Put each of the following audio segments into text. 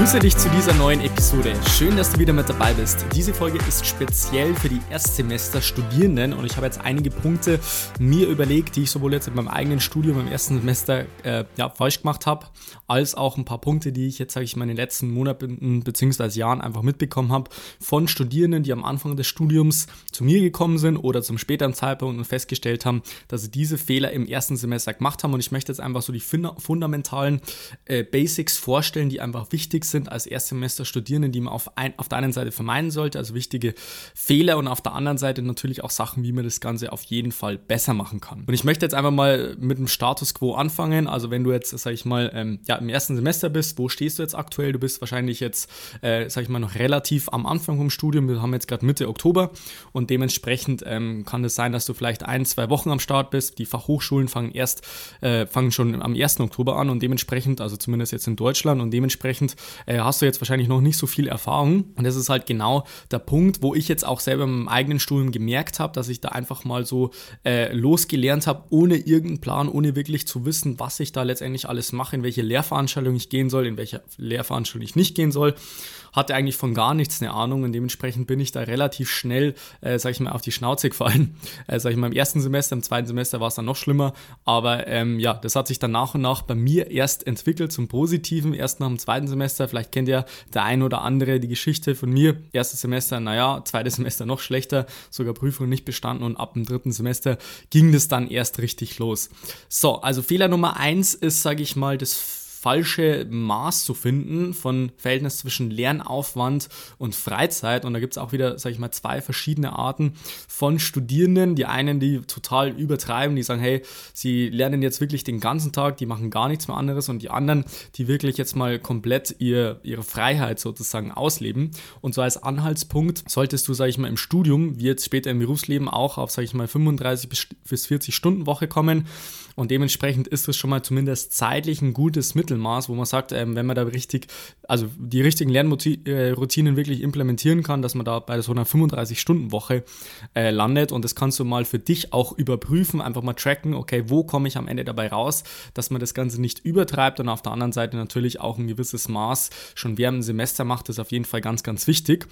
Grüße dich zu dieser neuen Episode. Schön, dass du wieder mit dabei bist. Diese Folge ist speziell für die Erstsemester-Studierenden und ich habe jetzt einige Punkte mir überlegt, die ich sowohl jetzt in meinem eigenen Studium im ersten Semester äh, ja, falsch gemacht habe, als auch ein paar Punkte, die ich jetzt, sage ich mal, in den letzten Monaten bzw. Jahren einfach mitbekommen habe von Studierenden, die am Anfang des Studiums zu mir gekommen sind oder zum späteren Zeitpunkt und festgestellt haben, dass sie diese Fehler im ersten Semester gemacht haben. Und ich möchte jetzt einfach so die fundamentalen äh, Basics vorstellen, die einfach wichtig sind sind als Erstsemester-Studierende, die man auf, ein, auf der einen Seite vermeiden sollte, also wichtige Fehler und auf der anderen Seite natürlich auch Sachen, wie man das Ganze auf jeden Fall besser machen kann. Und ich möchte jetzt einfach mal mit dem Status Quo anfangen. Also wenn du jetzt, sag ich mal, ähm, ja, im ersten Semester bist, wo stehst du jetzt aktuell? Du bist wahrscheinlich jetzt, äh, sag ich mal, noch relativ am Anfang vom Studium. Wir haben jetzt gerade Mitte Oktober und dementsprechend ähm, kann es sein, dass du vielleicht ein, zwei Wochen am Start bist. Die Fachhochschulen fangen erst, äh, fangen schon am 1. Oktober an und dementsprechend, also zumindest jetzt in Deutschland und dementsprechend äh, hast du jetzt wahrscheinlich noch nicht so viel Erfahrung. Und das ist halt genau der Punkt, wo ich jetzt auch selber in meinem eigenen Studium gemerkt habe, dass ich da einfach mal so äh, losgelernt habe, ohne irgendeinen Plan, ohne wirklich zu wissen, was ich da letztendlich alles mache, in welche Lehrveranstaltung ich gehen soll, in welche Lehrveranstaltung ich nicht gehen soll hatte eigentlich von gar nichts eine Ahnung und dementsprechend bin ich da relativ schnell, äh, sag ich mal, auf die Schnauze gefallen. Äh, sag ich mal, im ersten Semester, im zweiten Semester war es dann noch schlimmer, aber ähm, ja, das hat sich dann nach und nach bei mir erst entwickelt zum Positiven, erst nach dem zweiten Semester. Vielleicht kennt ja der ein oder andere die Geschichte von mir. Erstes Semester, naja, zweites Semester noch schlechter, sogar Prüfung nicht bestanden und ab dem dritten Semester ging das dann erst richtig los. So, also Fehler Nummer eins ist, sage ich mal, das falsche Maß zu finden von Verhältnis zwischen Lernaufwand und Freizeit. Und da gibt es auch wieder, sage ich mal, zwei verschiedene Arten von Studierenden. Die einen, die total übertreiben, die sagen, hey, sie lernen jetzt wirklich den ganzen Tag, die machen gar nichts mehr anderes. Und die anderen, die wirklich jetzt mal komplett ihr, ihre Freiheit sozusagen ausleben. Und so als Anhaltspunkt solltest du, sage ich mal, im Studium, wie jetzt später im Berufsleben auch auf, sage ich mal, 35 bis 40 Stunden Woche kommen. Und dementsprechend ist es schon mal zumindest zeitlich ein gutes Mittelmaß, wo man sagt, ähm, wenn man da richtig, also die richtigen Lernroutinen wirklich implementieren kann, dass man da bei so einer 35-Stunden-Woche äh, landet. Und das kannst du mal für dich auch überprüfen, einfach mal tracken, okay, wo komme ich am Ende dabei raus, dass man das Ganze nicht übertreibt und auf der anderen Seite natürlich auch ein gewisses Maß schon während dem Semester macht, das ist auf jeden Fall ganz, ganz wichtig.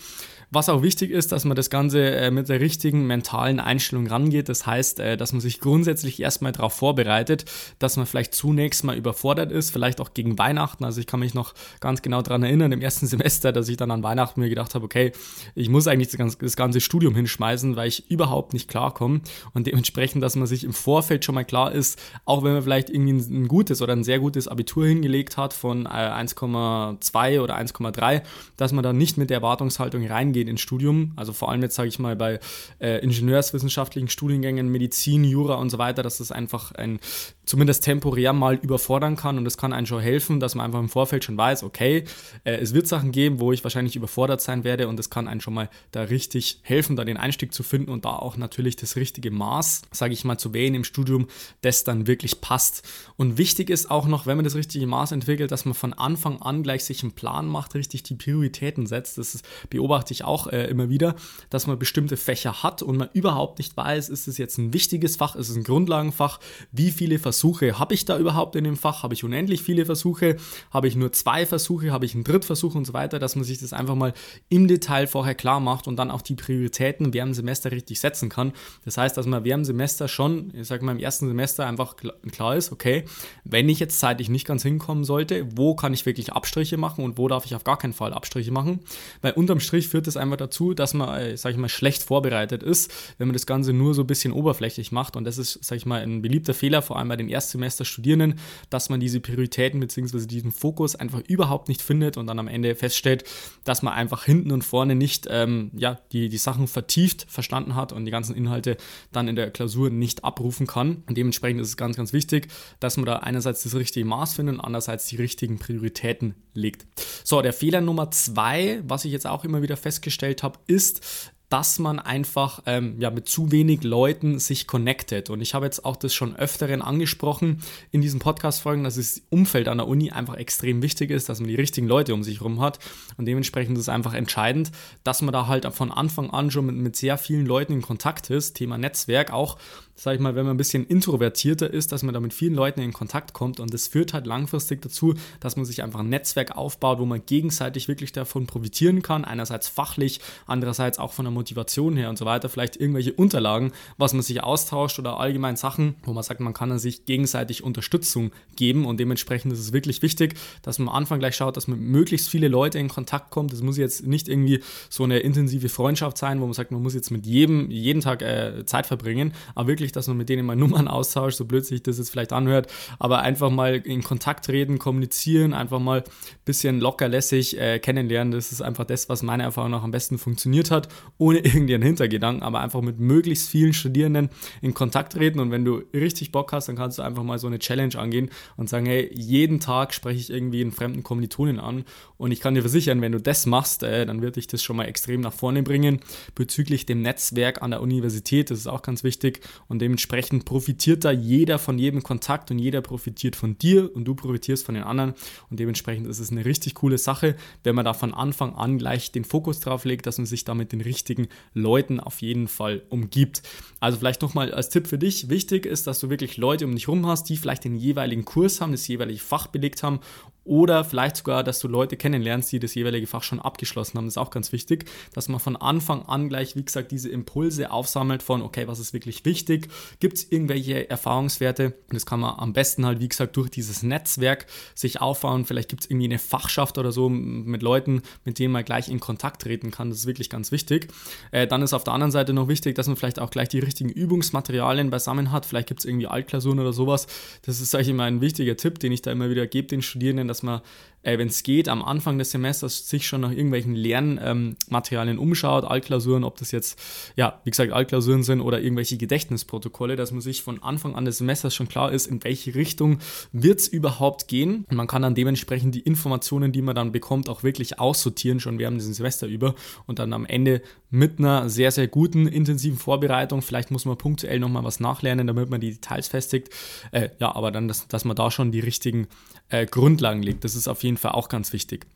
Was auch wichtig ist, dass man das Ganze äh, mit der richtigen mentalen Einstellung rangeht. Das heißt, äh, dass man sich grundsätzlich erstmal darauf vorbereitet, dass man vielleicht zunächst mal überfordert ist, vielleicht auch gegen Weihnachten. Also ich kann mich noch ganz genau daran erinnern, im ersten Semester, dass ich dann an Weihnachten mir gedacht habe, okay, ich muss eigentlich das ganze, Studium hinschmeißen, weil ich überhaupt nicht klarkomme. Und dementsprechend, dass man sich im Vorfeld schon mal klar ist, auch wenn man vielleicht irgendwie ein, gutes oder ein sehr gutes Abitur hingelegt hat von äh, 1,2 oder 1,3, dass man dann nicht mit der Erwartungshaltung reingeht, reingehen ins Studium. Also vor allem jetzt sage ich mal bei äh, ingenieurswissenschaftlichen Studiengängen, Medizin, Jura und so weiter, dass das einfach ein zumindest temporär mal überfordern kann und das kann einem schon helfen, dass man einfach im Vorfeld schon weiß, okay, äh, es wird Sachen geben, wo ich wahrscheinlich überfordert sein werde und das kann einem schon mal da richtig helfen, da den Einstieg zu finden und da auch natürlich das richtige Maß, sage ich mal, zu wählen im Studium, das dann wirklich passt. Und wichtig ist auch noch, wenn man das richtige Maß entwickelt, dass man von Anfang an gleich sich einen Plan macht, richtig die Prioritäten setzt. Das ist, beobachte ich auch äh, immer wieder, dass man bestimmte Fächer hat und man überhaupt nicht weiß, ist es jetzt ein wichtiges Fach, ist es ein Grundlagenfach, wie viele Versuche habe ich da überhaupt in dem Fach, habe ich unendlich viele Versuche, habe ich nur zwei Versuche, habe ich einen Drittversuch und so weiter, dass man sich das einfach mal im Detail vorher klar macht und dann auch die Prioritäten während dem Semester richtig setzen kann. Das heißt, dass man während dem Semester schon, ich sage mal im ersten Semester einfach klar ist, okay, wenn ich jetzt zeitlich nicht ganz hinkommen sollte, wo kann ich wirklich Abstriche machen und wo darf ich auf gar keinen Fall Abstriche machen, weil unterm Strich führt es einfach dazu, dass man, äh, sag ich mal, schlecht vorbereitet ist, wenn man das Ganze nur so ein bisschen oberflächlich macht. Und das ist, sag ich mal, ein beliebter Fehler, vor allem bei den Erstsemester-Studierenden, dass man diese Prioritäten bzw. diesen Fokus einfach überhaupt nicht findet und dann am Ende feststellt, dass man einfach hinten und vorne nicht ähm, ja, die, die Sachen vertieft verstanden hat und die ganzen Inhalte dann in der Klausur nicht abrufen kann. Und dementsprechend ist es ganz, ganz wichtig, dass man da einerseits das richtige Maß findet und andererseits die richtigen Prioritäten legt. So, der Fehler Nummer zwei, was ich jetzt auch immer wieder festgestellt habe, ist, dass man einfach ähm, ja, mit zu wenig Leuten sich connectet. Und ich habe jetzt auch das schon öfteren angesprochen in diesen Podcast-Folgen, dass das Umfeld an der Uni einfach extrem wichtig ist, dass man die richtigen Leute um sich herum hat. Und dementsprechend ist es einfach entscheidend, dass man da halt von Anfang an schon mit, mit sehr vielen Leuten in Kontakt ist. Thema Netzwerk auch sage ich mal, wenn man ein bisschen introvertierter ist, dass man da mit vielen Leuten in Kontakt kommt und das führt halt langfristig dazu, dass man sich einfach ein Netzwerk aufbaut, wo man gegenseitig wirklich davon profitieren kann, einerseits fachlich, andererseits auch von der Motivation her und so weiter, vielleicht irgendwelche Unterlagen, was man sich austauscht oder allgemein Sachen, wo man sagt, man kann sich gegenseitig Unterstützung geben und dementsprechend ist es wirklich wichtig, dass man am Anfang gleich schaut, dass man möglichst viele Leute in Kontakt kommt. Das muss jetzt nicht irgendwie so eine intensive Freundschaft sein, wo man sagt, man muss jetzt mit jedem jeden Tag äh, Zeit verbringen, aber wirklich wirklich, dass man mit denen mal Nummern austauscht, so blöd sich das jetzt vielleicht anhört, aber einfach mal in Kontakt treten, kommunizieren, einfach mal ein bisschen lockerlässig äh, kennenlernen. Das ist einfach das, was meiner Erfahrung nach am besten funktioniert hat, ohne irgendeinen Hintergedanken, aber einfach mit möglichst vielen Studierenden in Kontakt treten und wenn du richtig Bock hast, dann kannst du einfach mal so eine Challenge angehen und sagen, hey, jeden Tag spreche ich irgendwie einen fremden Kommilitonen an und ich kann dir versichern, wenn du das machst, äh, dann wird dich das schon mal extrem nach vorne bringen bezüglich dem Netzwerk an der Universität. Das ist auch ganz wichtig und und dementsprechend profitiert da jeder von jedem Kontakt und jeder profitiert von dir und du profitierst von den anderen. Und dementsprechend ist es eine richtig coole Sache, wenn man da von Anfang an gleich den Fokus drauf legt, dass man sich da mit den richtigen Leuten auf jeden Fall umgibt. Also vielleicht nochmal als Tipp für dich, wichtig ist, dass du wirklich Leute um dich rum hast, die vielleicht den jeweiligen Kurs haben, das jeweilige Fach belegt haben oder vielleicht sogar, dass du Leute kennenlernst, die das jeweilige Fach schon abgeschlossen haben. Das ist auch ganz wichtig, dass man von Anfang an gleich, wie gesagt, diese Impulse aufsammelt von, okay, was ist wirklich wichtig? Gibt es irgendwelche Erfahrungswerte? Und das kann man am besten halt, wie gesagt, durch dieses Netzwerk sich aufbauen. Vielleicht gibt es irgendwie eine Fachschaft oder so mit Leuten, mit denen man gleich in Kontakt treten kann. Das ist wirklich ganz wichtig. Äh, dann ist auf der anderen Seite noch wichtig, dass man vielleicht auch gleich die richtigen Übungsmaterialien beisammen hat. Vielleicht gibt es irgendwie Altklausuren oder sowas. Das ist, sage ich mal, ein wichtiger Tipp, den ich da immer wieder gebe den Studierenden, dass man äh, wenn es geht, am Anfang des Semesters sich schon nach irgendwelchen Lernmaterialien ähm, umschaut, Altklausuren, ob das jetzt, ja, wie gesagt, Altklausuren sind oder irgendwelche Gedächtnisprotokolle, dass man sich von Anfang an des Semesters schon klar ist, in welche Richtung wird es überhaupt gehen. Und man kann dann dementsprechend die Informationen, die man dann bekommt, auch wirklich aussortieren, schon während diesem Semester über und dann am Ende mit einer sehr, sehr guten, intensiven Vorbereitung, vielleicht muss man punktuell nochmal was nachlernen, damit man die Details festigt, äh, ja, aber dann, dass, dass man da schon die richtigen äh, Grundlagen legt. Das ist auf jeden Fall auch ganz wichtig.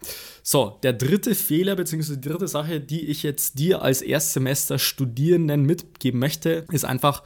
So, der dritte Fehler bzw. die dritte Sache, die ich jetzt dir als Erstsemester Studierenden mitgeben möchte, ist einfach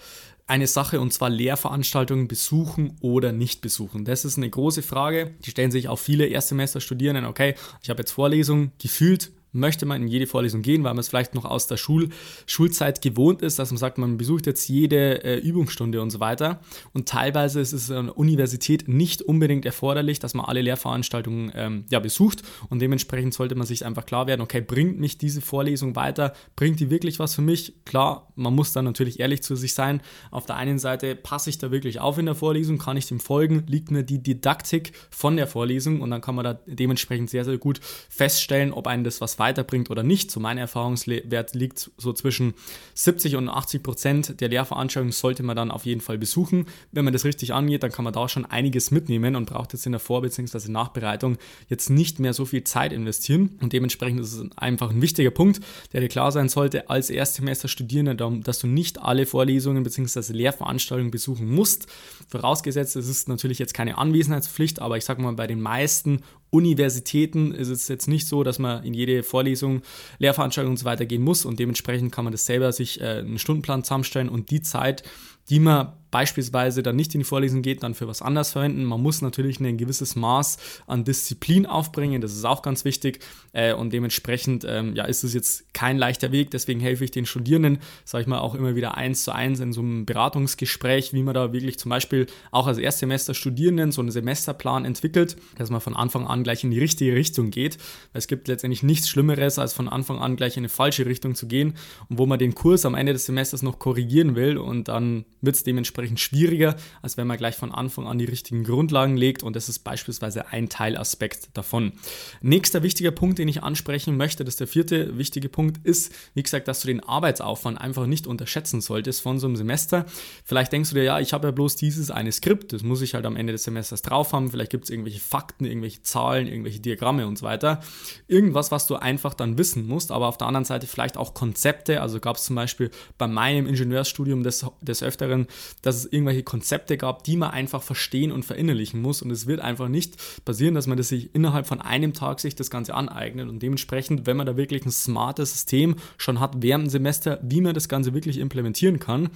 eine Sache und zwar Lehrveranstaltungen besuchen oder nicht besuchen. Das ist eine große Frage. Die stellen sich auch viele Erstsemester Studierenden. Okay, ich habe jetzt Vorlesungen gefühlt möchte man in jede Vorlesung gehen, weil man es vielleicht noch aus der Schul Schulzeit gewohnt ist, dass man sagt, man besucht jetzt jede äh, Übungsstunde und so weiter. Und teilweise ist es an der Universität nicht unbedingt erforderlich, dass man alle Lehrveranstaltungen ähm, ja, besucht. Und dementsprechend sollte man sich einfach klar werden, okay, bringt mich diese Vorlesung weiter? Bringt die wirklich was für mich? Klar, man muss dann natürlich ehrlich zu sich sein. Auf der einen Seite passe ich da wirklich auf in der Vorlesung, kann ich dem folgen, liegt mir die Didaktik von der Vorlesung und dann kann man da dementsprechend sehr, sehr gut feststellen, ob einen das was weiter weiterbringt oder nicht. So mein Erfahrungswert liegt so zwischen 70 und 80 Prozent der Lehrveranstaltungen sollte man dann auf jeden Fall besuchen. Wenn man das richtig angeht, dann kann man da schon einiges mitnehmen und braucht jetzt in der Vor- bzw. Nachbereitung jetzt nicht mehr so viel Zeit investieren. Und dementsprechend ist es einfach ein wichtiger Punkt, der dir klar sein sollte als Erstsemester-Studierender, dass du nicht alle Vorlesungen bzw. Lehrveranstaltungen besuchen musst. Vorausgesetzt, es ist natürlich jetzt keine Anwesenheitspflicht, aber ich sage mal, bei den meisten Universitäten ist es jetzt nicht so, dass man in jede Vorlesung, Lehrveranstaltung und so weiter gehen muss und dementsprechend kann man das selber sich äh, einen Stundenplan zusammenstellen und die Zeit, die man beispielsweise dann nicht in die Vorlesung geht, dann für was anderes verwenden. Man muss natürlich ein gewisses Maß an Disziplin aufbringen, das ist auch ganz wichtig. Äh, und dementsprechend ähm, ja, ist es jetzt kein leichter Weg, deswegen helfe ich den Studierenden, sage ich mal, auch immer wieder eins zu eins in so einem Beratungsgespräch, wie man da wirklich zum Beispiel auch als Erstsemester Studierenden so einen Semesterplan entwickelt, dass man von Anfang an gleich in die richtige Richtung geht, es gibt letztendlich nichts Schlimmeres, als von Anfang an gleich in eine falsche Richtung zu gehen und wo man den Kurs am Ende des Semesters noch korrigieren will und dann wird es dementsprechend dementsprechend schwieriger, als wenn man gleich von Anfang an die richtigen Grundlagen legt und das ist beispielsweise ein Teilaspekt davon. Nächster wichtiger Punkt, den ich ansprechen möchte, das ist der vierte wichtige Punkt, ist, wie gesagt, dass du den Arbeitsaufwand einfach nicht unterschätzen solltest von so einem Semester. Vielleicht denkst du dir, ja, ich habe ja bloß dieses eine Skript, das muss ich halt am Ende des Semesters drauf haben, vielleicht gibt es irgendwelche Fakten, irgendwelche Zahlen, irgendwelche Diagramme und so weiter. Irgendwas, was du einfach dann wissen musst, aber auf der anderen Seite vielleicht auch Konzepte, also gab es zum Beispiel bei meinem Ingenieursstudium des, des Öfteren, dass es irgendwelche Konzepte gab, die man einfach verstehen und verinnerlichen muss und es wird einfach nicht passieren, dass man das sich innerhalb von einem Tag sich das Ganze aneignet und dementsprechend, wenn man da wirklich ein smartes System schon hat während dem Semester, wie man das Ganze wirklich implementieren kann,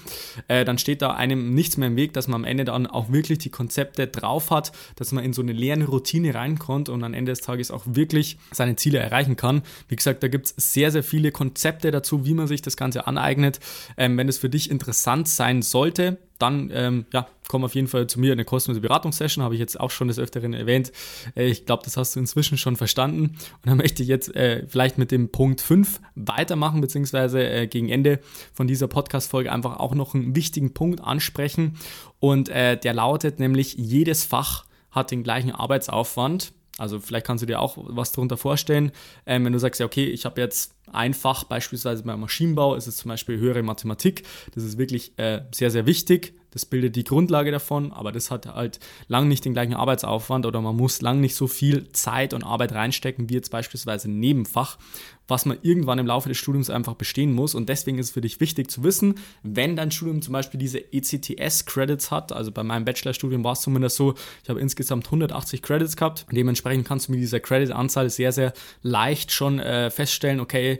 äh, dann steht da einem nichts mehr im Weg, dass man am Ende dann auch wirklich die Konzepte drauf hat, dass man in so eine leere Routine reinkommt und am Ende des Tages auch wirklich seine Ziele erreichen kann. Wie gesagt, da gibt es sehr, sehr viele Konzepte dazu, wie man sich das Ganze aneignet. Ähm, wenn es für dich interessant sein sollte, dann ähm, ja, komm auf jeden Fall zu mir in eine kostenlose Beratungssession, habe ich jetzt auch schon des Öfteren erwähnt. Äh, ich glaube, das hast du inzwischen schon verstanden. Und dann möchte ich jetzt äh, vielleicht mit dem Punkt 5 weitermachen, beziehungsweise äh, gegen Ende von dieser Podcast-Folge einfach auch noch einen wichtigen Punkt ansprechen. Und äh, der lautet nämlich, jedes Fach hat den gleichen Arbeitsaufwand. Also vielleicht kannst du dir auch was darunter vorstellen, ähm, wenn du sagst, ja, okay, ich habe jetzt ein Fach, beispielsweise beim Maschinenbau ist es zum Beispiel höhere Mathematik. Das ist wirklich äh, sehr, sehr wichtig. Das bildet die Grundlage davon, aber das hat halt lang nicht den gleichen Arbeitsaufwand oder man muss lang nicht so viel Zeit und Arbeit reinstecken wie jetzt beispielsweise ein Nebenfach, was man irgendwann im Laufe des Studiums einfach bestehen muss. Und deswegen ist es für dich wichtig zu wissen, wenn dein Studium zum Beispiel diese ECTS-Credits hat, also bei meinem Bachelorstudium war es zumindest so, ich habe insgesamt 180 Credits gehabt. Dementsprechend kannst du mit dieser Credit-Anzahl sehr, sehr leicht schon äh, feststellen, okay,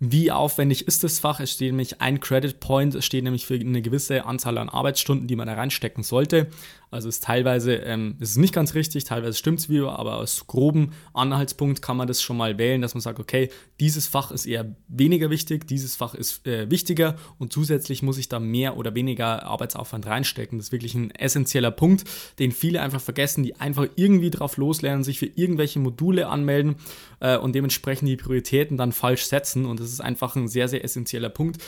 wie aufwendig ist das Fach? Es steht nämlich ein Credit Point, es steht nämlich für eine gewisse Anzahl an Arbeitsstunden, die man da reinstecken sollte. Also ist teilweise, ähm, ist nicht ganz richtig, teilweise stimmt es wieder, aber aus groben Anhaltspunkt kann man das schon mal wählen, dass man sagt, okay, dieses Fach ist eher weniger wichtig, dieses Fach ist äh, wichtiger und zusätzlich muss ich da mehr oder weniger Arbeitsaufwand reinstecken. Das ist wirklich ein essentieller Punkt, den viele einfach vergessen, die einfach irgendwie drauf loslernen, sich für irgendwelche Module anmelden äh, und dementsprechend die Prioritäten dann falsch setzen und das ist einfach ein sehr, sehr essentieller Punkt,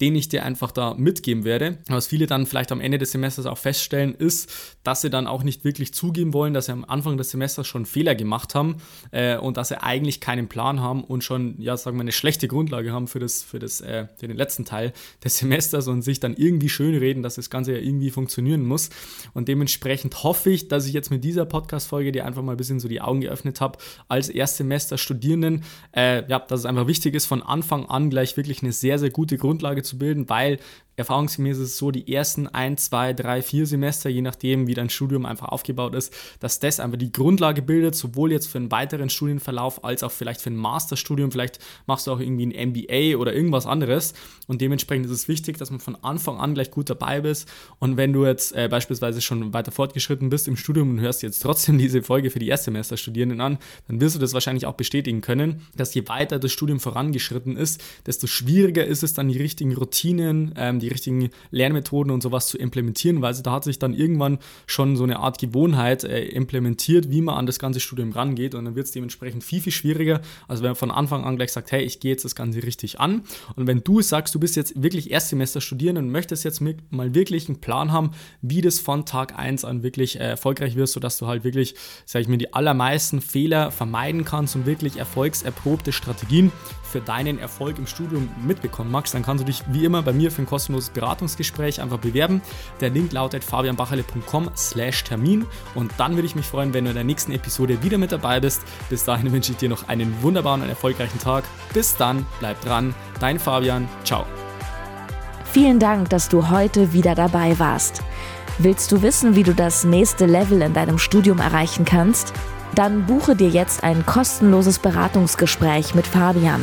den ich dir einfach da mitgeben werde. Was viele dann vielleicht am Ende des Semesters auch feststellen, ist, dass sie dann auch nicht wirklich zugeben wollen, dass sie am Anfang des Semesters schon Fehler gemacht haben äh, und dass sie eigentlich keinen Plan haben und schon, ja, sagen wir, eine schlechte Grundlage haben für, das, für, das, äh, für den letzten Teil des Semesters und sich dann irgendwie schönreden, dass das Ganze ja irgendwie funktionieren muss. Und dementsprechend hoffe ich, dass ich jetzt mit dieser Podcast-Folge dir einfach mal ein bisschen so die Augen geöffnet habe, als Erstsemester-Studierenden, äh, ja, dass es einfach wichtig ist, von Anfang an gleich wirklich eine sehr, sehr gute Grundlage zu bilden, weil erfahrungsgemäß ist es so, die ersten ein, zwei, drei, vier Semester, je nachdem, wie dein Studium einfach aufgebaut ist, dass das einfach die Grundlage bildet, sowohl jetzt für einen weiteren Studienverlauf als auch vielleicht für ein Masterstudium. Vielleicht machst du auch irgendwie ein MBA oder irgendwas anderes. Und dementsprechend ist es wichtig, dass man von Anfang an gleich gut dabei bist. Und wenn du jetzt äh, beispielsweise schon weiter fortgeschritten bist im Studium und hörst jetzt trotzdem diese Folge für die Erstsemesterstudierenden an, dann wirst du das wahrscheinlich auch bestätigen können, dass je weiter das Studium vorangeschritten ist, desto schwieriger ist es dann, die richtigen Routinen, ähm, die die richtigen Lernmethoden und sowas zu implementieren, weil da hat sich dann irgendwann schon so eine Art Gewohnheit äh, implementiert, wie man an das ganze Studium rangeht. Und dann wird es dementsprechend viel, viel schwieriger, als wenn man von Anfang an gleich sagt, hey, ich gehe jetzt das Ganze richtig an. Und wenn du sagst, du bist jetzt wirklich Erstsemester studieren und möchtest jetzt mal wirklich einen Plan haben, wie das von Tag 1 an wirklich äh, erfolgreich wirst, sodass du halt wirklich, sage ich mir, die allermeisten Fehler vermeiden kannst und wirklich erfolgserprobte Strategien für deinen Erfolg im Studium mitbekommen magst, dann kannst du dich wie immer bei mir für ein kostenloses Beratungsgespräch einfach bewerben. Der Link lautet fabianbacherle.com slash Termin und dann würde ich mich freuen, wenn du in der nächsten Episode wieder mit dabei bist. Bis dahin wünsche ich dir noch einen wunderbaren und erfolgreichen Tag. Bis dann, bleib dran, dein Fabian, ciao. Vielen Dank, dass du heute wieder dabei warst. Willst du wissen, wie du das nächste Level in deinem Studium erreichen kannst? Dann buche dir jetzt ein kostenloses Beratungsgespräch mit Fabian.